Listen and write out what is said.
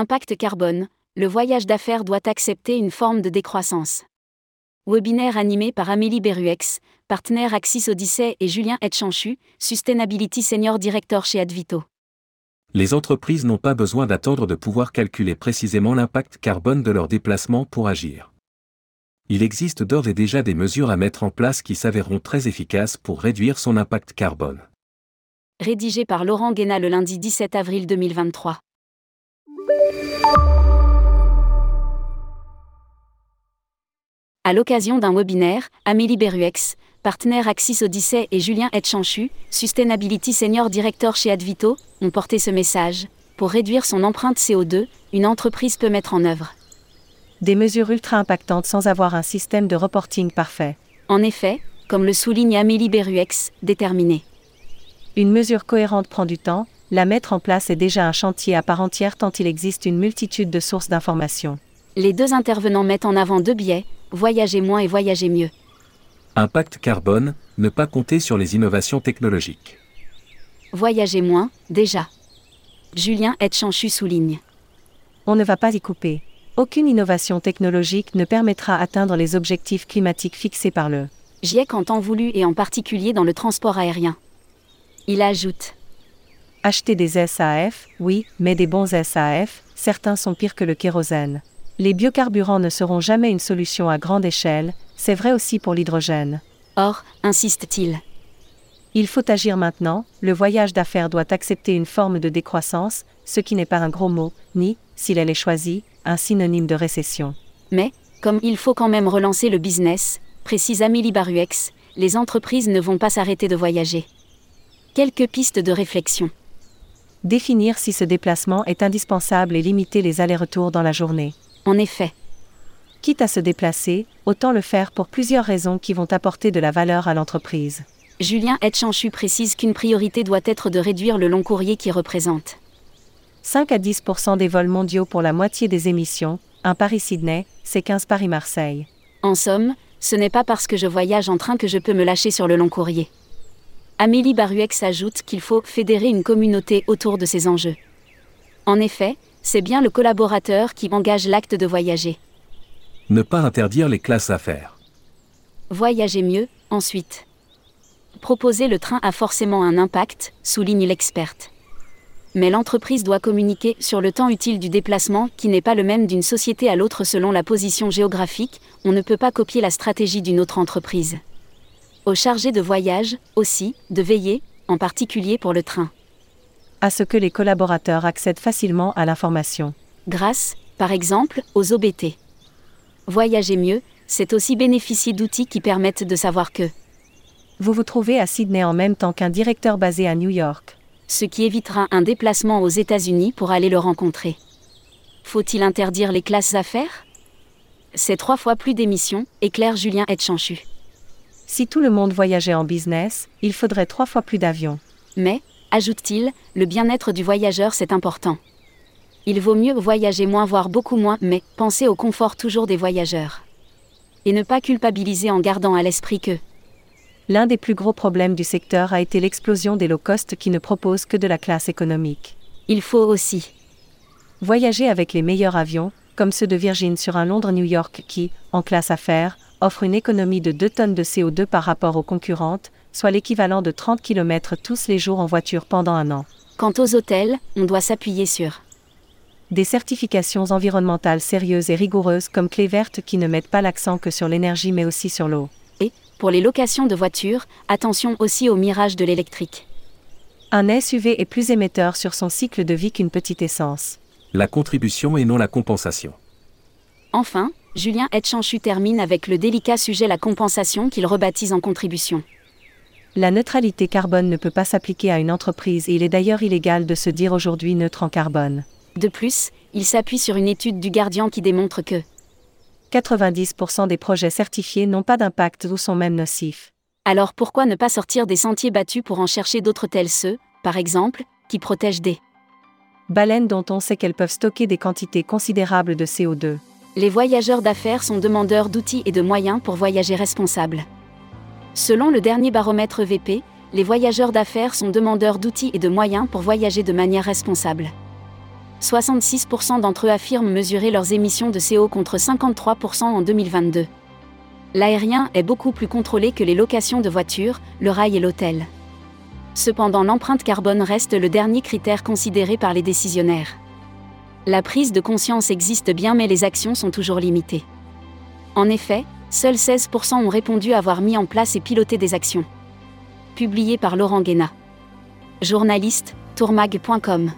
Impact carbone, le voyage d'affaires doit accepter une forme de décroissance. Webinaire animé par Amélie Beruex, partenaire Axis Odyssey et Julien Etchanchu, Sustainability Senior Director chez Advito. Les entreprises n'ont pas besoin d'attendre de pouvoir calculer précisément l'impact carbone de leurs déplacements pour agir. Il existe d'ores et déjà des mesures à mettre en place qui s'avéreront très efficaces pour réduire son impact carbone. Rédigé par Laurent Guéna le lundi 17 avril 2023. À l'occasion d'un webinaire, Amélie Beruex, partenaire Axis Odyssey et Julien Etchanchu, Sustainability Senior Director chez Advito, ont porté ce message. Pour réduire son empreinte CO2, une entreprise peut mettre en œuvre des mesures ultra impactantes sans avoir un système de reporting parfait. En effet, comme le souligne Amélie Beruex, déterminée. Une mesure cohérente prend du temps, la mettre en place est déjà un chantier à part entière tant il existe une multitude de sources d'informations. Les deux intervenants mettent en avant deux biais, voyager moins et voyager mieux. Impact carbone, ne pas compter sur les innovations technologiques. Voyager moins, déjà. Julien Etchanchu souligne. On ne va pas y couper. Aucune innovation technologique ne permettra d'atteindre les objectifs climatiques fixés par le GIEC en temps voulu et en particulier dans le transport aérien. Il ajoute Acheter des SAF, oui, mais des bons SAF, certains sont pires que le kérosène. Les biocarburants ne seront jamais une solution à grande échelle, c'est vrai aussi pour l'hydrogène. Or, insiste-t-il. Il faut agir maintenant, le voyage d'affaires doit accepter une forme de décroissance, ce qui n'est pas un gros mot, ni, s'il elle est choisi, un synonyme de récession. Mais, comme il faut quand même relancer le business, précise Amélie Baruex, les entreprises ne vont pas s'arrêter de voyager. Quelques pistes de réflexion. Définir si ce déplacement est indispensable et limiter les allers-retours dans la journée. En effet. Quitte à se déplacer, autant le faire pour plusieurs raisons qui vont apporter de la valeur à l'entreprise. Julien Etchanchu précise qu'une priorité doit être de réduire le long courrier qui représente 5 à 10% des vols mondiaux pour la moitié des émissions, un Paris-Sydney, c'est 15 Paris-Marseille. En somme, ce n'est pas parce que je voyage en train que je peux me lâcher sur le long courrier. Amélie Baruex ajoute qu'il faut fédérer une communauté autour de ces enjeux. En effet, c'est bien le collaborateur qui engage l'acte de voyager. Ne pas interdire les classes affaires. Voyager mieux, ensuite. Proposer le train a forcément un impact, souligne l'experte mais l'entreprise doit communiquer sur le temps utile du déplacement qui n'est pas le même d'une société à l'autre selon la position géographique, on ne peut pas copier la stratégie d'une autre entreprise. Au chargé de voyage, aussi, de veiller, en particulier pour le train. À ce que les collaborateurs accèdent facilement à l'information. Grâce, par exemple, aux OBT. Voyager mieux, c'est aussi bénéficier d'outils qui permettent de savoir que vous vous trouvez à Sydney en même temps qu'un directeur basé à New York ce qui évitera un déplacement aux États-Unis pour aller le rencontrer. Faut-il interdire les classes affaires? C'est trois fois plus d'émissions, éclaire Julien Etchanchu. Si tout le monde voyageait en business, il faudrait trois fois plus d'avions. Mais, ajoute-t-il, le bien-être du voyageur c'est important. Il vaut mieux voyager moins voire beaucoup moins, mais penser au confort toujours des voyageurs. Et ne pas culpabiliser en gardant à l'esprit que l'un des plus gros problèmes du secteur a été l'explosion des low-cost qui ne proposent que de la classe économique. Il faut aussi voyager avec les meilleurs avions, comme ceux de Virgin sur un Londres-New York qui, en classe affaires, offre une économie de 2 tonnes de CO2 par rapport aux concurrentes, soit l'équivalent de 30 km tous les jours en voiture pendant un an. Quant aux hôtels, on doit s'appuyer sur des certifications environnementales sérieuses et rigoureuses comme clé verte qui ne mettent pas l'accent que sur l'énergie mais aussi sur l'eau. Pour les locations de voitures, attention aussi au mirage de l'électrique. Un SUV est plus émetteur sur son cycle de vie qu'une petite essence. La contribution et non la compensation. Enfin, Julien Etchanchu termine avec le délicat sujet la compensation qu'il rebaptise en contribution. La neutralité carbone ne peut pas s'appliquer à une entreprise et il est d'ailleurs illégal de se dire aujourd'hui neutre en carbone. De plus, il s'appuie sur une étude du Guardian qui démontre que 90% des projets certifiés n'ont pas d'impact ou sont même nocifs. Alors pourquoi ne pas sortir des sentiers battus pour en chercher d'autres tels ceux, par exemple, qui protègent des baleines dont on sait qu'elles peuvent stocker des quantités considérables de CO2 Les voyageurs d'affaires sont demandeurs d'outils et de moyens pour voyager responsable. Selon le dernier baromètre VP, les voyageurs d'affaires sont demandeurs d'outils et de moyens pour voyager de manière responsable. 66% d'entre eux affirment mesurer leurs émissions de CO contre 53% en 2022. L'aérien est beaucoup plus contrôlé que les locations de voitures, le rail et l'hôtel. Cependant l'empreinte carbone reste le dernier critère considéré par les décisionnaires. La prise de conscience existe bien mais les actions sont toujours limitées. En effet, seuls 16% ont répondu avoir mis en place et piloté des actions. Publié par Laurent Guéna. Journaliste, tourmag.com.